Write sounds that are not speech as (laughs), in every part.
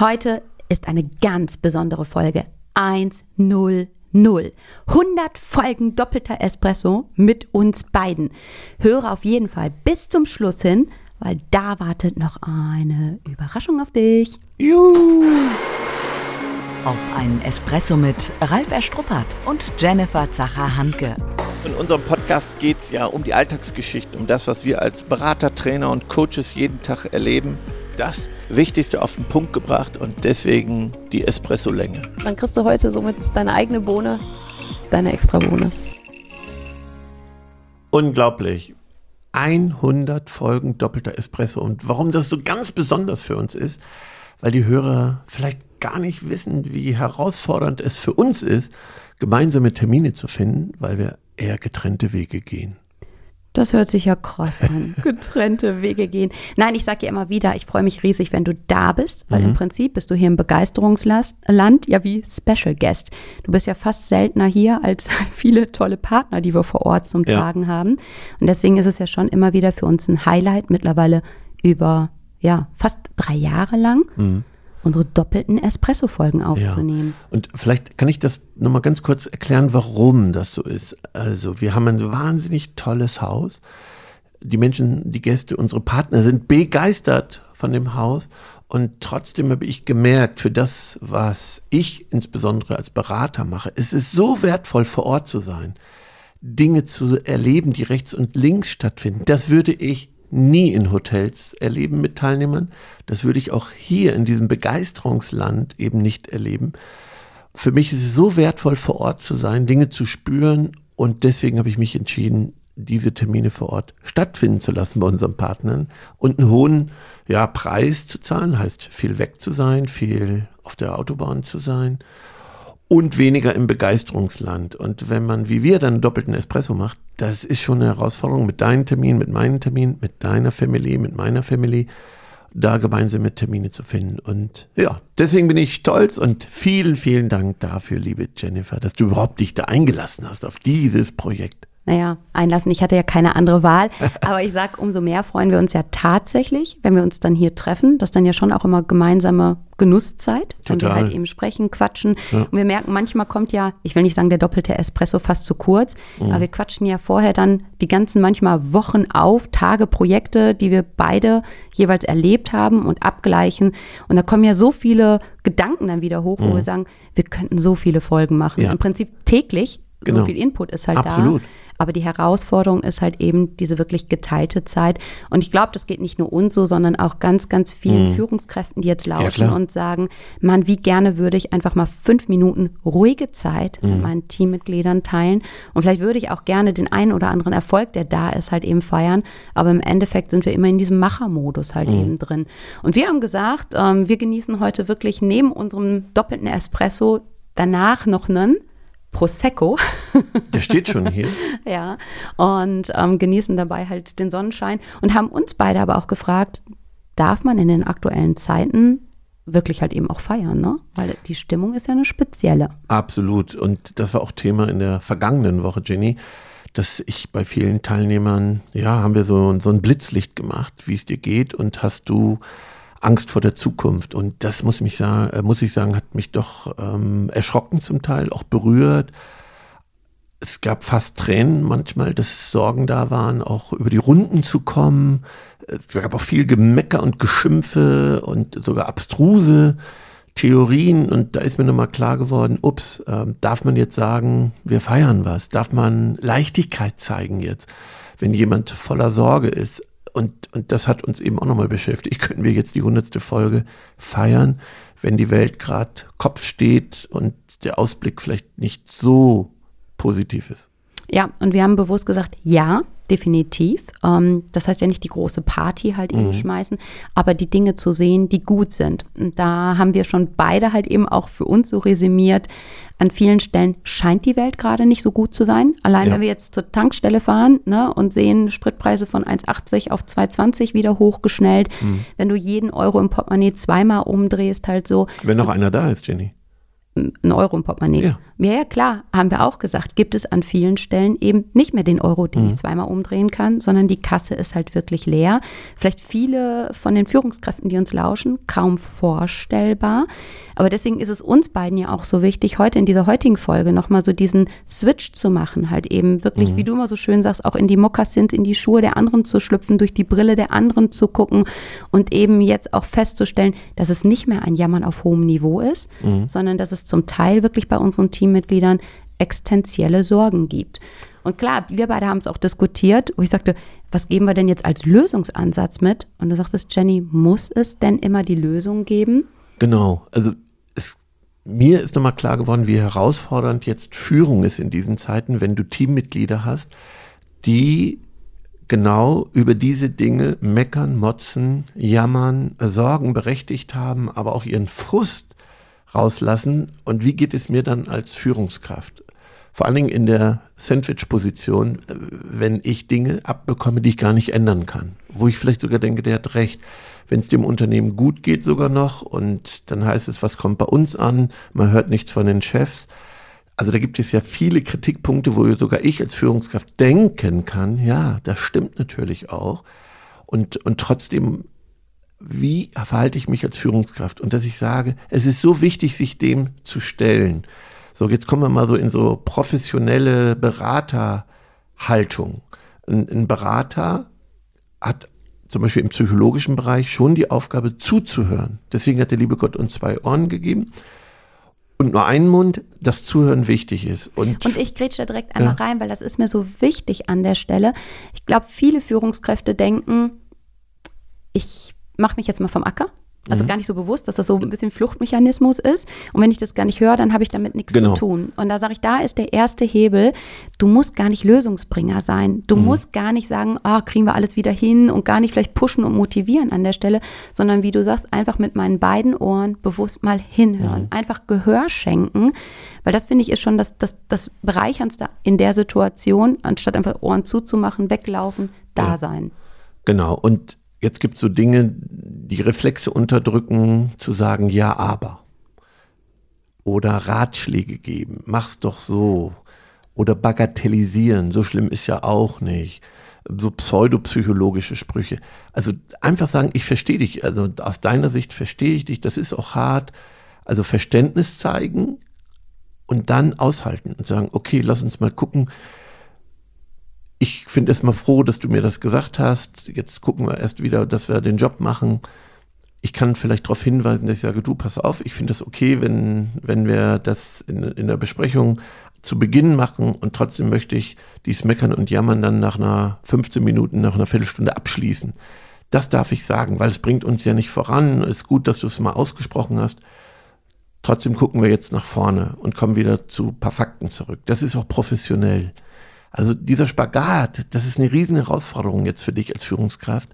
Heute ist eine ganz besondere Folge 100. 100 Folgen doppelter Espresso mit uns beiden. Höre auf jeden Fall bis zum Schluss hin, weil da wartet noch eine Überraschung auf dich. Juhu. Auf einen Espresso mit Ralf Erstruppert und Jennifer Zacher-Hanke. In unserem Podcast geht es ja um die Alltagsgeschichten, um das, was wir als Berater, Trainer und Coaches jeden Tag erleben. Das Wichtigste auf den Punkt gebracht und deswegen die Espresso-Länge. Dann kriegst du heute somit deine eigene Bohne, deine extra Bohne. Unglaublich. 100 Folgen doppelter Espresso. Und warum das so ganz besonders für uns ist, weil die Hörer vielleicht gar nicht wissen, wie herausfordernd es für uns ist, gemeinsame Termine zu finden, weil wir eher getrennte Wege gehen. Das hört sich ja krass an. (laughs) Getrennte Wege gehen. Nein, ich sage ja immer wieder, ich freue mich riesig, wenn du da bist, weil mhm. im Prinzip bist du hier im Begeisterungsland, ja wie Special Guest. Du bist ja fast seltener hier als (laughs) viele tolle Partner, die wir vor Ort zum ja. Tragen haben. Und deswegen ist es ja schon immer wieder für uns ein Highlight, mittlerweile über ja fast drei Jahre lang. Mhm unsere doppelten Espresso-Folgen aufzunehmen. Ja. Und vielleicht kann ich das nochmal ganz kurz erklären, warum das so ist. Also wir haben ein wahnsinnig tolles Haus. Die Menschen, die Gäste, unsere Partner sind begeistert von dem Haus. Und trotzdem habe ich gemerkt, für das, was ich insbesondere als Berater mache, es ist so wertvoll, vor Ort zu sein. Dinge zu erleben, die rechts und links stattfinden. Das würde ich nie in Hotels erleben mit Teilnehmern. Das würde ich auch hier in diesem Begeisterungsland eben nicht erleben. Für mich ist es so wertvoll, vor Ort zu sein, Dinge zu spüren und deswegen habe ich mich entschieden, diese Termine vor Ort stattfinden zu lassen bei unseren Partnern und einen hohen ja, Preis zu zahlen, heißt viel weg zu sein, viel auf der Autobahn zu sein und weniger im Begeisterungsland. Und wenn man wie wir dann einen doppelten Espresso macht, das ist schon eine Herausforderung mit deinen Terminen, mit meinen Terminen, mit deiner Family, mit meiner Family, da gemeinsame Termine zu finden. Und ja, deswegen bin ich stolz und vielen, vielen Dank dafür, liebe Jennifer, dass du überhaupt dich da eingelassen hast auf dieses Projekt naja, einlassen. Ich hatte ja keine andere Wahl. (laughs) Aber ich sage, umso mehr freuen wir uns ja tatsächlich, wenn wir uns dann hier treffen. Das ist dann ja schon auch immer gemeinsame Genusszeit, wenn Total. wir halt eben sprechen, quatschen. Ja. Und wir merken, manchmal kommt ja, ich will nicht sagen, der doppelte Espresso fast zu kurz, mhm. aber wir quatschen ja vorher dann die ganzen manchmal Wochen auf, Tage, Projekte, die wir beide jeweils erlebt haben und abgleichen. Und da kommen ja so viele Gedanken dann wieder hoch, mhm. wo wir sagen, wir könnten so viele Folgen machen. Ja. Im Prinzip täglich. Genau. So viel Input ist halt Absolut. da. Aber die Herausforderung ist halt eben diese wirklich geteilte Zeit. Und ich glaube, das geht nicht nur uns so, sondern auch ganz, ganz vielen mhm. Führungskräften, die jetzt lauschen ja, und sagen, Mann, wie gerne würde ich einfach mal fünf Minuten ruhige Zeit mhm. mit meinen Teammitgliedern teilen. Und vielleicht würde ich auch gerne den einen oder anderen Erfolg, der da ist, halt eben feiern. Aber im Endeffekt sind wir immer in diesem Machermodus halt mhm. eben drin. Und wir haben gesagt, ähm, wir genießen heute wirklich neben unserem doppelten Espresso danach noch einen Prosecco. Der steht schon hier. (laughs) ja, und ähm, genießen dabei halt den Sonnenschein und haben uns beide aber auch gefragt, darf man in den aktuellen Zeiten wirklich halt eben auch feiern, ne? Weil die Stimmung ist ja eine spezielle. Absolut. Und das war auch Thema in der vergangenen Woche, Jenny, dass ich bei vielen Teilnehmern, ja, haben wir so, so ein Blitzlicht gemacht, wie es dir geht und hast du Angst vor der Zukunft. Und das muss, mich sagen, äh, muss ich sagen, hat mich doch ähm, erschrocken zum Teil, auch berührt. Es gab fast Tränen manchmal, dass Sorgen da waren, auch über die Runden zu kommen. Es gab auch viel Gemecker und Geschimpfe und sogar abstruse Theorien. Und da ist mir nochmal klar geworden, ups, äh, darf man jetzt sagen, wir feiern was? Darf man Leichtigkeit zeigen jetzt? Wenn jemand voller Sorge ist, und, und das hat uns eben auch nochmal beschäftigt. (laughs) Können wir jetzt die hundertste Folge feiern, wenn die Welt gerade Kopf steht und der Ausblick vielleicht nicht so positiv ist? Ja, und wir haben bewusst gesagt, ja, definitiv. Ähm, das heißt ja nicht die große Party halt eben mhm. schmeißen, aber die Dinge zu sehen, die gut sind. Und da haben wir schon beide halt eben auch für uns so resümiert. An vielen Stellen scheint die Welt gerade nicht so gut zu sein. Allein ja. wenn wir jetzt zur Tankstelle fahren ne, und sehen Spritpreise von 1,80 auf 2,20 wieder hochgeschnellt. Mhm. Wenn du jeden Euro im Portemonnaie zweimal umdrehst, halt so. Wenn noch einer da ist, Jenny einen Euro im Portemonnaie. Ja. ja. ja, klar, haben wir auch gesagt, gibt es an vielen Stellen eben nicht mehr den Euro, den mhm. ich zweimal umdrehen kann, sondern die Kasse ist halt wirklich leer. Vielleicht viele von den Führungskräften, die uns lauschen, kaum vorstellbar. Aber deswegen ist es uns beiden ja auch so wichtig, heute in dieser heutigen Folge nochmal so diesen Switch zu machen, halt eben wirklich, mhm. wie du immer so schön sagst, auch in die Mokassins, in die Schuhe der anderen zu schlüpfen, durch die Brille der anderen zu gucken und eben jetzt auch festzustellen, dass es nicht mehr ein Jammern auf hohem Niveau ist, mhm. sondern dass es zum Teil wirklich bei unseren Teammitgliedern existenzielle Sorgen gibt. Und klar, wir beide haben es auch diskutiert, wo ich sagte, was geben wir denn jetzt als Lösungsansatz mit? Und du sagtest, Jenny, muss es denn immer die Lösung geben? Genau, also es, mir ist nochmal klar geworden, wie herausfordernd jetzt Führung ist in diesen Zeiten, wenn du Teammitglieder hast, die genau über diese Dinge meckern, motzen, jammern, Sorgen berechtigt haben, aber auch ihren Frust rauslassen. Und wie geht es mir dann als Führungskraft? Vor allen Dingen in der Sandwich-Position, wenn ich Dinge abbekomme, die ich gar nicht ändern kann. Wo ich vielleicht sogar denke, der hat recht wenn es dem Unternehmen gut geht sogar noch und dann heißt es, was kommt bei uns an, man hört nichts von den Chefs. Also da gibt es ja viele Kritikpunkte, wo sogar ich als Führungskraft denken kann, ja, das stimmt natürlich auch. Und, und trotzdem, wie verhalte ich mich als Führungskraft? Und dass ich sage, es ist so wichtig, sich dem zu stellen. So, jetzt kommen wir mal so in so professionelle Beraterhaltung. Ein, ein Berater hat zum Beispiel im psychologischen Bereich schon die Aufgabe zuzuhören. Deswegen hat der liebe Gott uns zwei Ohren gegeben und nur einen Mund, dass Zuhören wichtig ist. Und, und ich grätsche da direkt einmal ja. rein, weil das ist mir so wichtig an der Stelle. Ich glaube, viele Führungskräfte denken, ich mache mich jetzt mal vom Acker also mhm. gar nicht so bewusst, dass das so ein bisschen Fluchtmechanismus ist. Und wenn ich das gar nicht höre, dann habe ich damit nichts genau. zu tun. Und da sage ich, da ist der erste Hebel. Du musst gar nicht Lösungsbringer sein. Du mhm. musst gar nicht sagen, oh, kriegen wir alles wieder hin und gar nicht vielleicht pushen und motivieren an der Stelle, sondern wie du sagst, einfach mit meinen beiden Ohren bewusst mal hinhören. Mhm. Einfach Gehör schenken. Weil das finde ich ist schon das, das, das Bereicherndste in der Situation, anstatt einfach Ohren zuzumachen, weglaufen, da ja. sein. Genau. Und Jetzt gibt es so Dinge, die Reflexe unterdrücken, zu sagen, ja, aber. Oder Ratschläge geben, mach's doch so. Oder bagatellisieren, so schlimm ist ja auch nicht. So pseudopsychologische Sprüche. Also einfach sagen, ich verstehe dich. Also aus deiner Sicht verstehe ich dich, das ist auch hart. Also Verständnis zeigen und dann aushalten und sagen, okay, lass uns mal gucken, ich finde es mal froh, dass du mir das gesagt hast. Jetzt gucken wir erst wieder, dass wir den Job machen. Ich kann vielleicht darauf hinweisen, dass ich sage, du, pass auf, ich finde es okay, wenn, wenn wir das in, in der Besprechung zu Beginn machen und trotzdem möchte ich dies Meckern und Jammern dann nach einer 15 Minuten, nach einer Viertelstunde abschließen. Das darf ich sagen, weil es bringt uns ja nicht voran. Es ist gut, dass du es mal ausgesprochen hast. Trotzdem gucken wir jetzt nach vorne und kommen wieder zu ein paar Fakten zurück. Das ist auch professionell. Also dieser Spagat, das ist eine riesen Herausforderung jetzt für dich als Führungskraft.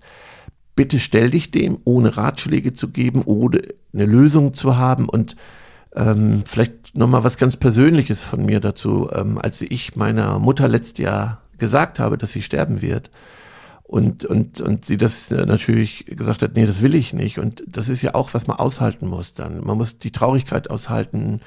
Bitte stell dich dem, ohne Ratschläge zu geben, ohne eine Lösung zu haben und ähm, vielleicht nochmal was ganz Persönliches von mir dazu. Ähm, als ich meiner Mutter letztes Jahr gesagt habe, dass sie sterben wird, und, und, und sie das natürlich gesagt hat, nee, das will ich nicht. Und das ist ja auch, was man aushalten muss dann. Man muss die Traurigkeit aushalten,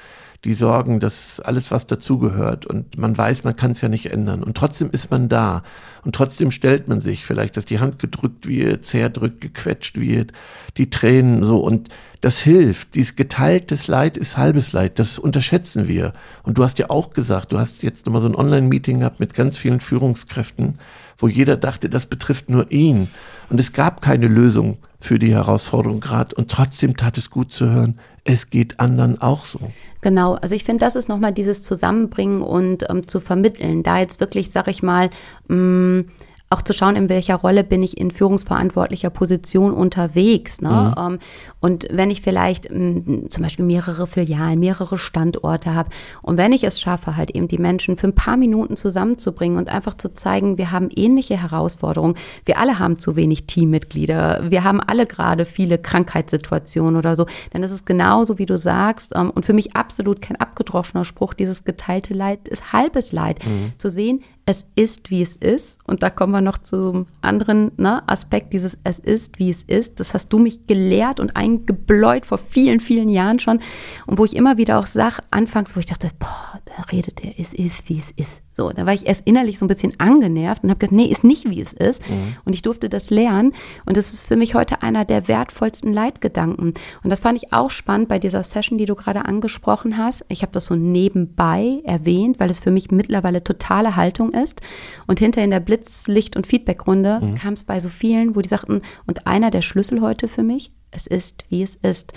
die Sorgen, das alles, was dazugehört. Und man weiß, man kann es ja nicht ändern. Und trotzdem ist man da. Und trotzdem stellt man sich vielleicht, dass die Hand gedrückt wird, zerdrückt, gequetscht wird, die Tränen so. Und das hilft. Dieses geteiltes Leid ist halbes Leid. Das unterschätzen wir. Und du hast ja auch gesagt, du hast jetzt nochmal so ein Online-Meeting gehabt mit ganz vielen Führungskräften, wo jeder dachte, das betrifft nur ihn. Und es gab keine Lösung für die Herausforderung gerade. Und trotzdem tat es gut zu hören, es geht anderen auch so. Genau, also ich finde, das ist nochmal dieses Zusammenbringen und ähm, zu vermitteln. Da jetzt wirklich, sag ich mal, mh, mm, auch zu schauen, in welcher Rolle bin ich in führungsverantwortlicher Position unterwegs. Ne? Mhm. Ähm, und wenn ich vielleicht m, zum Beispiel mehrere Filialen, mehrere Standorte habe und wenn ich es schaffe, halt eben die Menschen für ein paar Minuten zusammenzubringen und einfach zu zeigen, wir haben ähnliche Herausforderungen. Wir alle haben zu wenig Teammitglieder. Wir haben alle gerade viele Krankheitssituationen oder so. Denn es ist genauso, wie du sagst. Ähm, und für mich absolut kein abgedroschener Spruch, dieses geteilte Leid ist halbes Leid. Mhm. Zu sehen, es ist, wie es ist. Und da kommen wir noch zum anderen ne, Aspekt, dieses Es ist, wie es ist. Das hast du mich gelehrt und eingebläut vor vielen, vielen Jahren schon. Und wo ich immer wieder auch sage, anfangs, wo ich dachte, boah, da redet er, es ist, wie es ist. So, da war ich erst innerlich so ein bisschen angenervt und habe gedacht, nee, ist nicht, wie es ist. Mhm. Und ich durfte das lernen. Und das ist für mich heute einer der wertvollsten Leitgedanken. Und das fand ich auch spannend bei dieser Session, die du gerade angesprochen hast. Ich habe das so nebenbei erwähnt, weil es für mich mittlerweile totale Haltung ist. Und hinter in der Blitzlicht- und Feedbackrunde mhm. kam es bei so vielen, wo die sagten, und einer der Schlüssel heute für mich, es ist, wie es ist.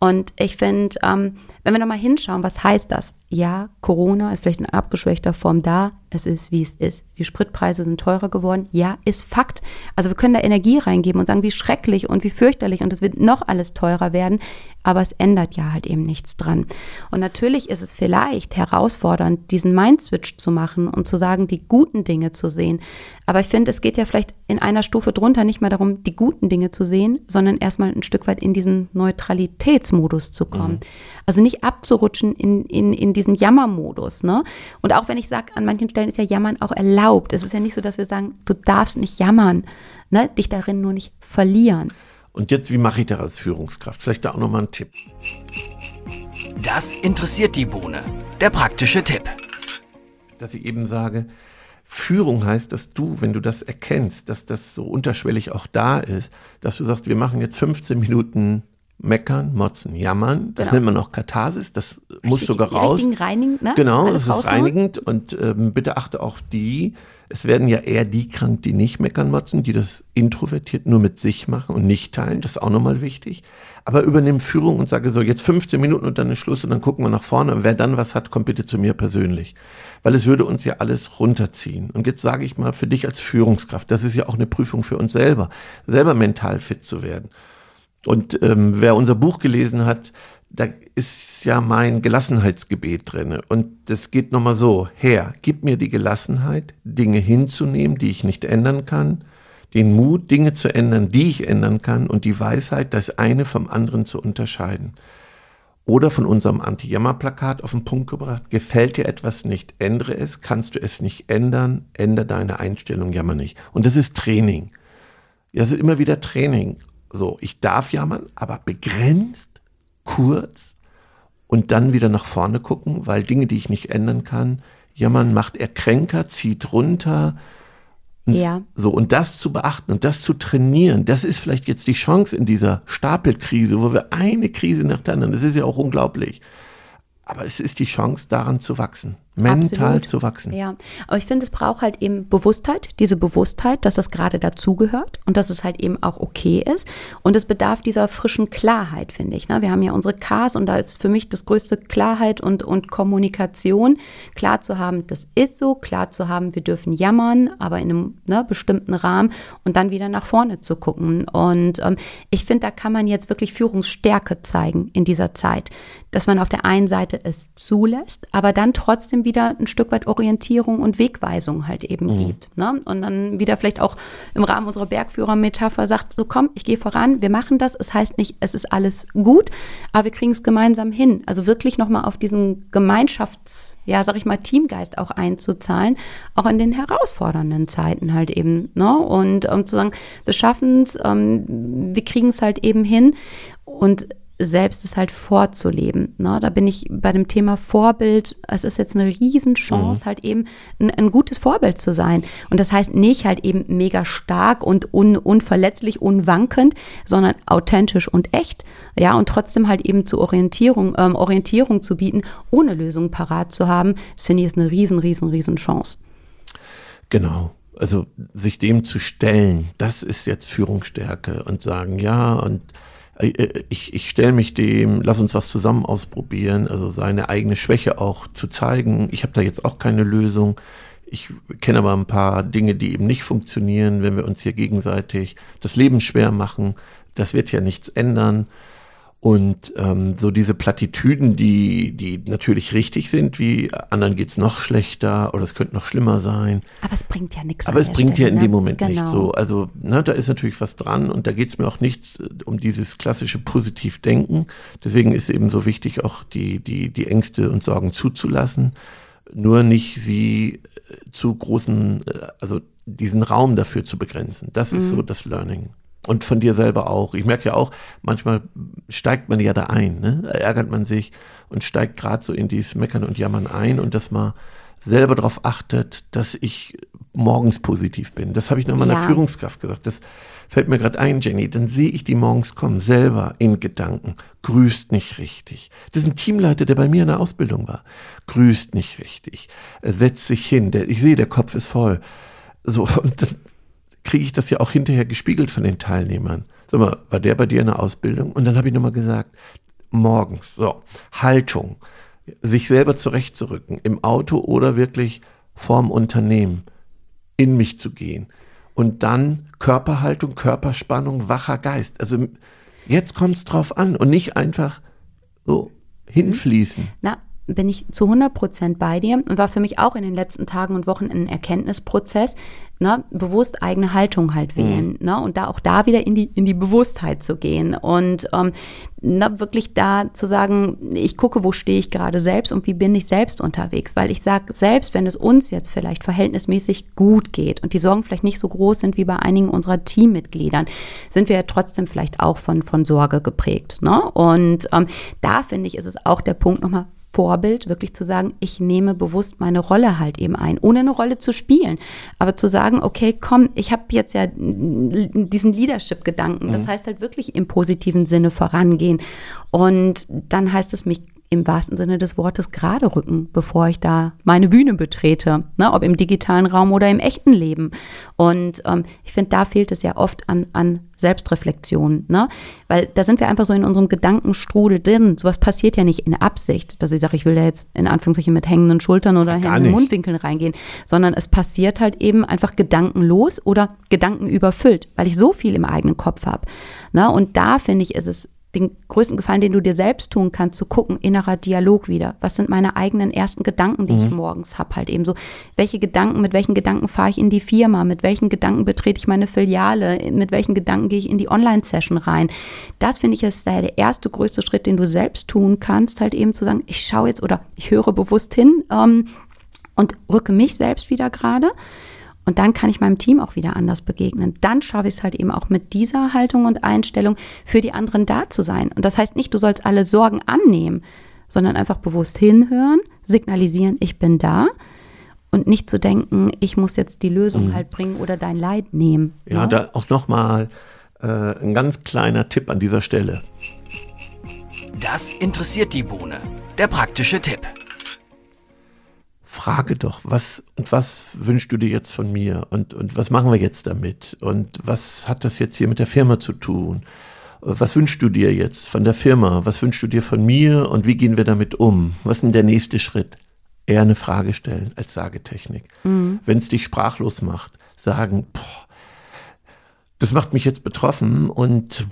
Und ich finde, ähm, wenn wir nochmal hinschauen, was heißt das? Ja, Corona ist vielleicht in abgeschwächter Form da. Es ist, wie es ist. Die Spritpreise sind teurer geworden. Ja, ist Fakt. Also wir können da Energie reingeben und sagen, wie schrecklich und wie fürchterlich und es wird noch alles teurer werden. Aber es ändert ja halt eben nichts dran. Und natürlich ist es vielleicht herausfordernd, diesen Mind-Switch zu machen und zu sagen, die guten Dinge zu sehen. Aber ich finde, es geht ja vielleicht in einer Stufe drunter nicht mehr darum, die guten Dinge zu sehen, sondern erstmal ein Stück weit in diesen Neutralitätsmodus zu kommen. Mhm. Also nicht abzurutschen in, in, in diesen Jammermodus. Ne? Und auch wenn ich sage, an manchen Stellen ist ja Jammern auch erlaubt. Es ist ja nicht so, dass wir sagen, du darfst nicht jammern, ne? dich darin nur nicht verlieren. Und jetzt, wie mache ich das als Führungskraft? Vielleicht da auch nochmal ein Tipp. Das interessiert die Bohne. Der praktische Tipp. Dass ich eben sage, Führung heißt, dass du, wenn du das erkennst, dass das so unterschwellig auch da ist, dass du sagst, wir machen jetzt 15 Minuten meckern, motzen, jammern. Das genau. nennt man auch Katharsis. Das Richtig, muss sogar raus. Reinigend, ne? Genau, es ist reinigend. Und ähm, bitte achte auf die. Es werden ja eher die krank, die nicht meckern, motzen, die das introvertiert nur mit sich machen und nicht teilen. Das ist auch nochmal wichtig. Aber übernimm Führung und sage so, jetzt 15 Minuten und dann ist Schluss und dann gucken wir nach vorne. Und wer dann was hat, kommt bitte zu mir persönlich. Weil es würde uns ja alles runterziehen. Und jetzt sage ich mal für dich als Führungskraft, das ist ja auch eine Prüfung für uns selber, selber mental fit zu werden. Und ähm, wer unser Buch gelesen hat, da ist ja mein Gelassenheitsgebet drin. Und das geht nochmal so, Herr, gib mir die Gelassenheit, Dinge hinzunehmen, die ich nicht ändern kann, den Mut, Dinge zu ändern, die ich ändern kann und die Weisheit, das eine vom anderen zu unterscheiden. Oder von unserem Anti-Jammer-Plakat auf den Punkt gebracht, gefällt dir etwas nicht, ändere es, kannst du es nicht ändern, ändere deine Einstellung, jammer nicht. Und das ist Training. Das ist immer wieder Training. So, ich darf jammern, aber begrenzt, kurz und dann wieder nach vorne gucken, weil Dinge, die ich nicht ändern kann, jammern macht er kränker, zieht runter. Ja. So, und das zu beachten und das zu trainieren, das ist vielleicht jetzt die Chance in dieser Stapelkrise, wo wir eine Krise nach der anderen, das ist ja auch unglaublich. Aber es ist die Chance, daran zu wachsen mental Absolut. zu wachsen. Ja, aber ich finde, es braucht halt eben Bewusstheit, diese Bewusstheit, dass das gerade dazugehört und dass es halt eben auch okay ist. Und es bedarf dieser frischen Klarheit, finde ich. Ne? Wir haben ja unsere Ks und da ist für mich das größte Klarheit und, und Kommunikation, klar zu haben, das ist so, klar zu haben, wir dürfen jammern, aber in einem ne, bestimmten Rahmen und dann wieder nach vorne zu gucken. Und ähm, ich finde, da kann man jetzt wirklich Führungsstärke zeigen in dieser Zeit, dass man auf der einen Seite es zulässt, aber dann trotzdem wieder ein Stück weit Orientierung und Wegweisung halt eben mhm. gibt. Ne? Und dann wieder vielleicht auch im Rahmen unserer Bergführer-Metapher sagt, so komm, ich gehe voran, wir machen das. Es heißt nicht, es ist alles gut, aber wir kriegen es gemeinsam hin. Also wirklich nochmal auf diesen Gemeinschafts-, ja, sag ich mal, Teamgeist auch einzuzahlen, auch in den herausfordernden Zeiten halt eben. Ne? Und um zu sagen, wir schaffen es, ähm, wir kriegen es halt eben hin. Und selbst es halt vorzuleben. Ne? Da bin ich bei dem Thema Vorbild. Es ist jetzt eine Riesenchance, mhm. halt eben ein, ein, gutes Vorbild zu sein. Und das heißt nicht halt eben mega stark und un, unverletzlich, unwankend, sondern authentisch und echt. Ja, und trotzdem halt eben zur Orientierung, ähm, Orientierung zu bieten, ohne Lösungen parat zu haben. Das finde ich ist eine riesen, riesen, riesen Chance. Genau. Also sich dem zu stellen, das ist jetzt Führungsstärke und sagen, ja, und ich, ich stelle mich dem, lass uns was zusammen ausprobieren, also seine eigene Schwäche auch zu zeigen. Ich habe da jetzt auch keine Lösung. Ich kenne aber ein paar Dinge, die eben nicht funktionieren, wenn wir uns hier gegenseitig das Leben schwer machen. Das wird ja nichts ändern. Und ähm, so diese Plattitüden, die, die natürlich richtig sind, wie anderen geht's noch schlechter oder es könnte noch schlimmer sein. Aber es bringt ja nichts. Aber es bringt Stelle, ja in ne? dem Moment genau. nicht so. Also ne, da ist natürlich was dran und da geht's mir auch nicht äh, um dieses klassische Positivdenken. Deswegen ist eben so wichtig, auch die, die, die Ängste und Sorgen zuzulassen nur nicht sie äh, zu großen, äh, also diesen Raum dafür zu begrenzen. Das ist mhm. so das Learning. Und von dir selber auch. Ich merke ja auch, manchmal steigt man ja da ein, ne? da ärgert man sich und steigt gerade so in dieses Meckern und Jammern ein und dass man selber darauf achtet, dass ich morgens positiv bin. Das habe ich noch meiner ja. Führungskraft gesagt. Das fällt mir gerade ein, Jenny. Dann sehe ich die morgens kommen, selber in Gedanken, grüßt nicht richtig. Das ist ein Teamleiter, der bei mir in der Ausbildung war. Grüßt nicht richtig, setzt sich hin. Der, ich sehe, der Kopf ist voll. So, und dann kriege ich das ja auch hinterher gespiegelt von den Teilnehmern. Sag mal, war der bei dir in der Ausbildung? Und dann habe ich nochmal gesagt, morgens, so, Haltung, sich selber zurechtzurücken, im Auto oder wirklich vorm Unternehmen in mich zu gehen. Und dann Körperhaltung, Körperspannung, wacher Geist. Also jetzt kommt es drauf an und nicht einfach so hinfließen. Na, bin ich zu 100 Prozent bei dir und war für mich auch in den letzten Tagen und Wochen ein Erkenntnisprozess, ne, bewusst eigene Haltung halt mhm. wählen mhm. ne, und da auch da wieder in die, in die Bewusstheit zu gehen und ähm, na, wirklich da zu sagen, ich gucke, wo stehe ich gerade selbst und wie bin ich selbst unterwegs, weil ich sage, selbst wenn es uns jetzt vielleicht verhältnismäßig gut geht und die Sorgen vielleicht nicht so groß sind wie bei einigen unserer Teammitgliedern, sind wir ja trotzdem vielleicht auch von, von Sorge geprägt. Ne? Und ähm, da finde ich, ist es auch der Punkt nochmal Vorbild, wirklich zu sagen, ich nehme bewusst meine Rolle halt eben ein, ohne eine Rolle zu spielen, aber zu sagen, okay, komm, ich habe jetzt ja diesen Leadership-Gedanken, das mhm. heißt halt wirklich im positiven Sinne vorangehen. Und dann heißt es mich im wahrsten Sinne des Wortes gerade rücken, bevor ich da meine Bühne betrete, ne, ob im digitalen Raum oder im echten Leben. Und ähm, ich finde, da fehlt es ja oft an, an Selbstreflexion, ne? weil da sind wir einfach so in unserem Gedankenstrudel drin. Sowas passiert ja nicht in Absicht, dass ich sage, ich will da jetzt in Anführungszeichen mit hängenden Schultern oder Gar hängenden. Mundwinkeln reingehen, sondern es passiert halt eben einfach gedankenlos oder gedankenüberfüllt, weil ich so viel im eigenen Kopf habe. Ne? Und da finde ich, ist es den größten Gefallen, den du dir selbst tun kannst, zu gucken, innerer Dialog wieder. Was sind meine eigenen ersten Gedanken, die mhm. ich morgens habe? Halt eben so, welche Gedanken, mit welchen Gedanken fahre ich in die Firma? Mit welchen Gedanken betrete ich meine Filiale? Mit welchen Gedanken gehe ich in die Online-Session rein? Das finde ich ist der erste größte Schritt, den du selbst tun kannst, halt eben zu sagen, ich schaue jetzt oder ich höre bewusst hin ähm, und rücke mich selbst wieder gerade. Und dann kann ich meinem Team auch wieder anders begegnen. Dann schaffe ich es halt eben auch mit dieser Haltung und Einstellung für die anderen da zu sein. Und das heißt nicht, du sollst alle Sorgen annehmen, sondern einfach bewusst hinhören, signalisieren, ich bin da und nicht zu denken, ich muss jetzt die Lösung mhm. halt bringen oder dein Leid nehmen. Ja, ja? Ne? da auch nochmal äh, ein ganz kleiner Tipp an dieser Stelle. Das interessiert die Bohne. Der praktische Tipp frage doch, was und was wünschst du dir jetzt von mir und, und was machen wir jetzt damit und was hat das jetzt hier mit der Firma zu tun? Was wünschst du dir jetzt von der Firma? Was wünschst du dir von mir und wie gehen wir damit um? Was ist denn der nächste Schritt? Eher eine Frage stellen als Sagetechnik. Mhm. Wenn es dich sprachlos macht, sagen, boah, das macht mich jetzt betroffen und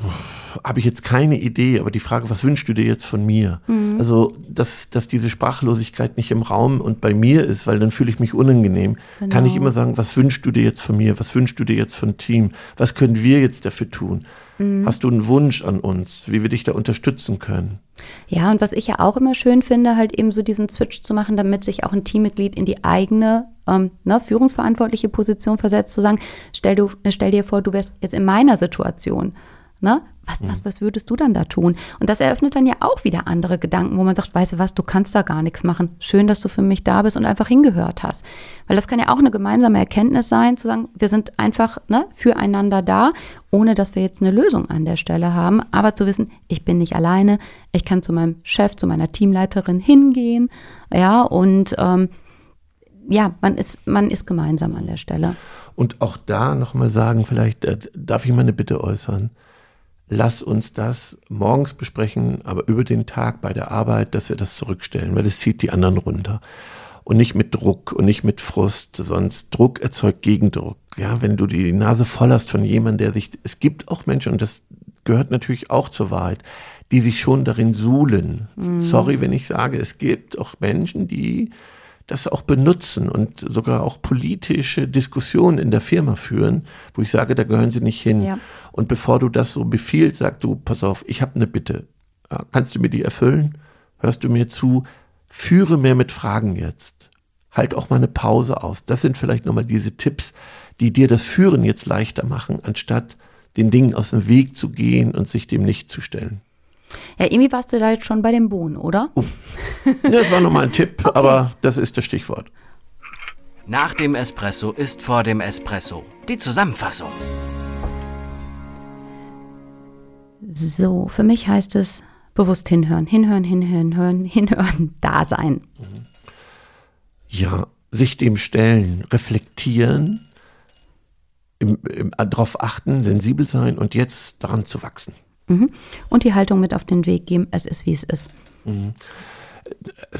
habe ich jetzt keine Idee, aber die Frage, was wünschst du dir jetzt von mir? Mhm. Also, dass, dass diese Sprachlosigkeit nicht im Raum und bei mir ist, weil dann fühle ich mich unangenehm, genau. kann ich immer sagen, was wünschst du dir jetzt von mir? Was wünschst du dir jetzt von Team? Was können wir jetzt dafür tun? Mhm. Hast du einen Wunsch an uns, wie wir dich da unterstützen können? Ja, und was ich ja auch immer schön finde, halt eben so diesen Switch zu machen, damit sich auch ein Teammitglied in die eigene ähm, ne, führungsverantwortliche Position versetzt, zu sagen, stell, du, stell dir vor, du wärst jetzt in meiner Situation. Ne? Was, was, was würdest du dann da tun? Und das eröffnet dann ja auch wieder andere Gedanken, wo man sagt, weißt du was, du kannst da gar nichts machen. Schön, dass du für mich da bist und einfach hingehört hast. Weil das kann ja auch eine gemeinsame Erkenntnis sein, zu sagen, wir sind einfach ne, füreinander da, ohne dass wir jetzt eine Lösung an der Stelle haben. Aber zu wissen, ich bin nicht alleine, ich kann zu meinem Chef, zu meiner Teamleiterin hingehen, ja, und ähm, ja, man ist, man ist gemeinsam an der Stelle. Und auch da nochmal sagen, vielleicht äh, darf ich mal eine Bitte äußern lass uns das morgens besprechen, aber über den Tag bei der Arbeit, dass wir das zurückstellen, weil es zieht die anderen runter. Und nicht mit Druck und nicht mit Frust, sonst Druck erzeugt Gegendruck. Ja, wenn du die Nase voll hast von jemandem, der sich, es gibt auch Menschen, und das gehört natürlich auch zur Wahrheit, die sich schon darin suhlen. Mhm. Sorry, wenn ich sage, es gibt auch Menschen, die das auch benutzen und sogar auch politische Diskussionen in der Firma führen, wo ich sage, da gehören sie nicht hin. Ja. Und bevor du das so befiehlst, sag du, pass auf, ich habe eine Bitte. Kannst du mir die erfüllen? Hörst du mir zu? Führe mehr mit Fragen jetzt. halt auch mal eine Pause aus. Das sind vielleicht nochmal diese Tipps, die dir das Führen jetzt leichter machen, anstatt den Dingen aus dem Weg zu gehen und sich dem nicht zu stellen. Ja, irgendwie warst du da jetzt schon bei dem Bohnen, oder? Uh. Ja, das war nochmal ein Tipp, (laughs) okay. aber das ist das Stichwort. Nach dem Espresso ist vor dem Espresso. Die Zusammenfassung. So, für mich heißt es bewusst hinhören, hinhören, hinhören, hinhören, hinhören, (laughs) da sein. Ja, sich dem stellen, reflektieren, darauf achten, sensibel sein und jetzt daran zu wachsen. Mhm. Und die Haltung mit auf den Weg geben, es ist, wie es ist. Mhm.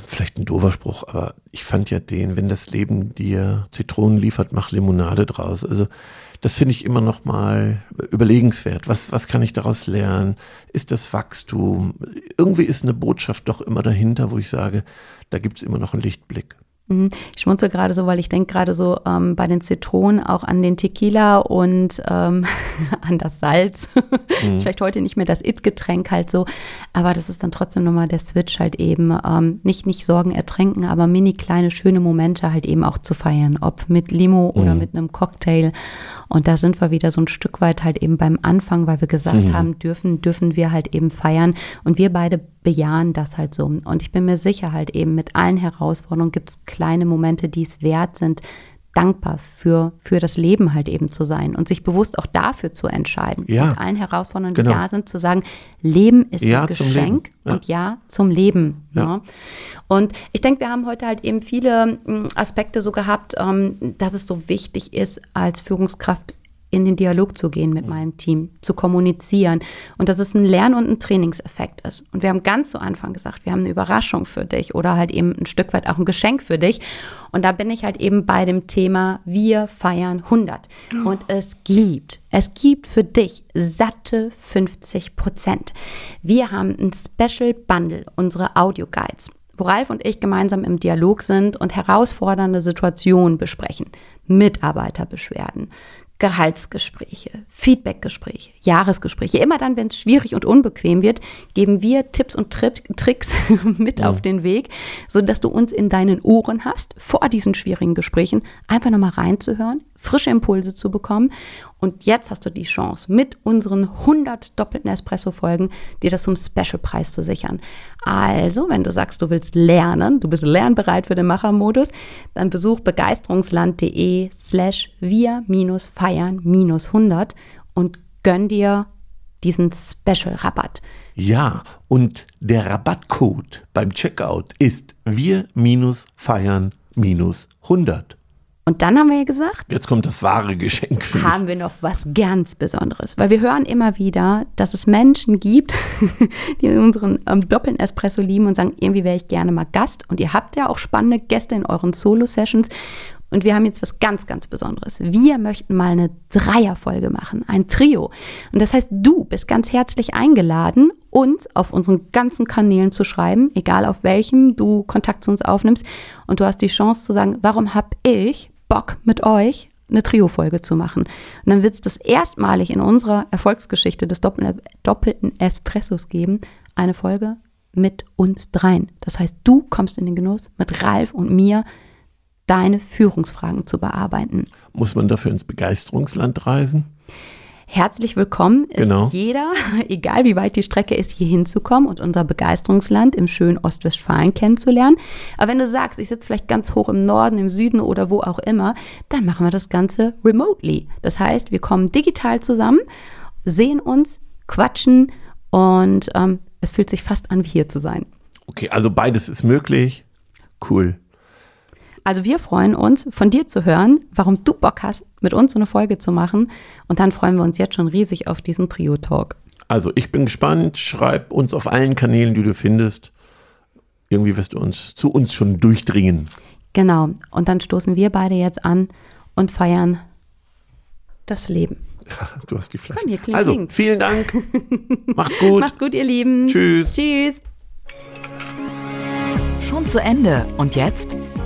Vielleicht ein doofer Spruch, aber ich fand ja den, wenn das Leben dir Zitronen liefert, mach Limonade draus. Also das finde ich immer noch mal überlegenswert. Was, was kann ich daraus lernen? Ist das Wachstum? Irgendwie ist eine Botschaft doch immer dahinter, wo ich sage, da gibt es immer noch einen Lichtblick. Mhm. Ich schmunzel gerade so, weil ich denke gerade so ähm, bei den Zitronen auch an den Tequila und ähm, (laughs) an das Salz. (laughs) Mhm. ist vielleicht heute nicht mehr das It-Getränk halt so, aber das ist dann trotzdem nochmal der Switch halt eben, ähm, nicht, nicht Sorgen ertränken, aber mini kleine, schöne Momente halt eben auch zu feiern, ob mit Limo mhm. oder mit einem Cocktail. Und da sind wir wieder so ein Stück weit halt eben beim Anfang, weil wir gesagt mhm. haben, dürfen, dürfen wir halt eben feiern. Und wir beide bejahen das halt so. Und ich bin mir sicher halt eben, mit allen Herausforderungen gibt es kleine Momente, die es wert sind, dankbar für, für das Leben halt eben zu sein und sich bewusst auch dafür zu entscheiden. Ja. Mit allen Herausforderungen, die genau. da sind, zu sagen, Leben ist ja ein Geschenk ja. und Ja zum Leben. Ja. Ne? Und ich denke, wir haben heute halt eben viele hm, Aspekte so gehabt, ähm, dass es so wichtig ist, als Führungskraft in den Dialog zu gehen mit meinem Team, zu kommunizieren und dass es ein Lern- und ein Trainingseffekt ist. Und wir haben ganz zu Anfang gesagt, wir haben eine Überraschung für dich oder halt eben ein Stück weit auch ein Geschenk für dich. Und da bin ich halt eben bei dem Thema, wir feiern 100. Und es gibt, es gibt für dich satte 50 Prozent. Wir haben ein Special Bundle, unsere Audio Guides wo Ralf und ich gemeinsam im Dialog sind und herausfordernde Situationen besprechen. Mitarbeiterbeschwerden, Gehaltsgespräche, Feedbackgespräche, Jahresgespräche. Immer dann, wenn es schwierig und unbequem wird, geben wir Tipps und Tri Tricks (laughs) mit ja. auf den Weg, sodass du uns in deinen Ohren hast, vor diesen schwierigen Gesprächen einfach nochmal reinzuhören, frische Impulse zu bekommen. Und jetzt hast du die Chance, mit unseren 100 doppelten Espresso-Folgen dir das zum Special-Preis zu sichern. Also, wenn du sagst, du willst lernen, du bist lernbereit für den Machermodus, dann besuch begeisterungsland.de slash wir-feiern-100 und gönn dir diesen Special-Rabatt. Ja, und der Rabattcode beim Checkout ist wir-feiern-100. Und dann haben wir ja gesagt, jetzt kommt das wahre Geschenk. Haben wir noch was ganz Besonderes, weil wir hören immer wieder, dass es Menschen gibt, (laughs) die unseren ähm, doppelten Espresso lieben und sagen, irgendwie wäre ich gerne mal Gast. Und ihr habt ja auch spannende Gäste in euren Solo-Sessions. Und wir haben jetzt was ganz, ganz Besonderes. Wir möchten mal eine Dreierfolge machen, ein Trio. Und das heißt, du bist ganz herzlich eingeladen, uns auf unseren ganzen Kanälen zu schreiben, egal auf welchem du Kontakt zu uns aufnimmst. Und du hast die Chance zu sagen, warum habe ich Bock mit euch eine Trio-Folge zu machen. Und dann wird es das erstmalig in unserer Erfolgsgeschichte des doppelten Espressos geben, eine Folge mit uns dreien. Das heißt, du kommst in den Genuss, mit Ralf und mir deine Führungsfragen zu bearbeiten. Muss man dafür ins Begeisterungsland reisen? Herzlich willkommen ist genau. jeder, (laughs) egal wie weit die Strecke ist, hier hinzukommen und unser Begeisterungsland im schönen Ostwestfalen kennenzulernen. Aber wenn du sagst, ich sitze vielleicht ganz hoch im Norden, im Süden oder wo auch immer, dann machen wir das Ganze remotely. Das heißt, wir kommen digital zusammen, sehen uns, quatschen und ähm, es fühlt sich fast an, wie hier zu sein. Okay, also beides ist möglich. Cool. Also wir freuen uns, von dir zu hören, warum du Bock hast, mit uns so eine Folge zu machen. Und dann freuen wir uns jetzt schon riesig auf diesen Trio-Talk. Also ich bin gespannt. Schreib uns auf allen Kanälen, die du findest. Irgendwie wirst du uns zu uns schon durchdringen. Genau. Und dann stoßen wir beide jetzt an und feiern das Leben. Ja, du hast die Flasche. Komm, hier, kling, also, kling. vielen Dank. (laughs) Macht's gut. Macht's gut, ihr Lieben. Tschüss. Tschüss. Schon zu Ende. Und jetzt?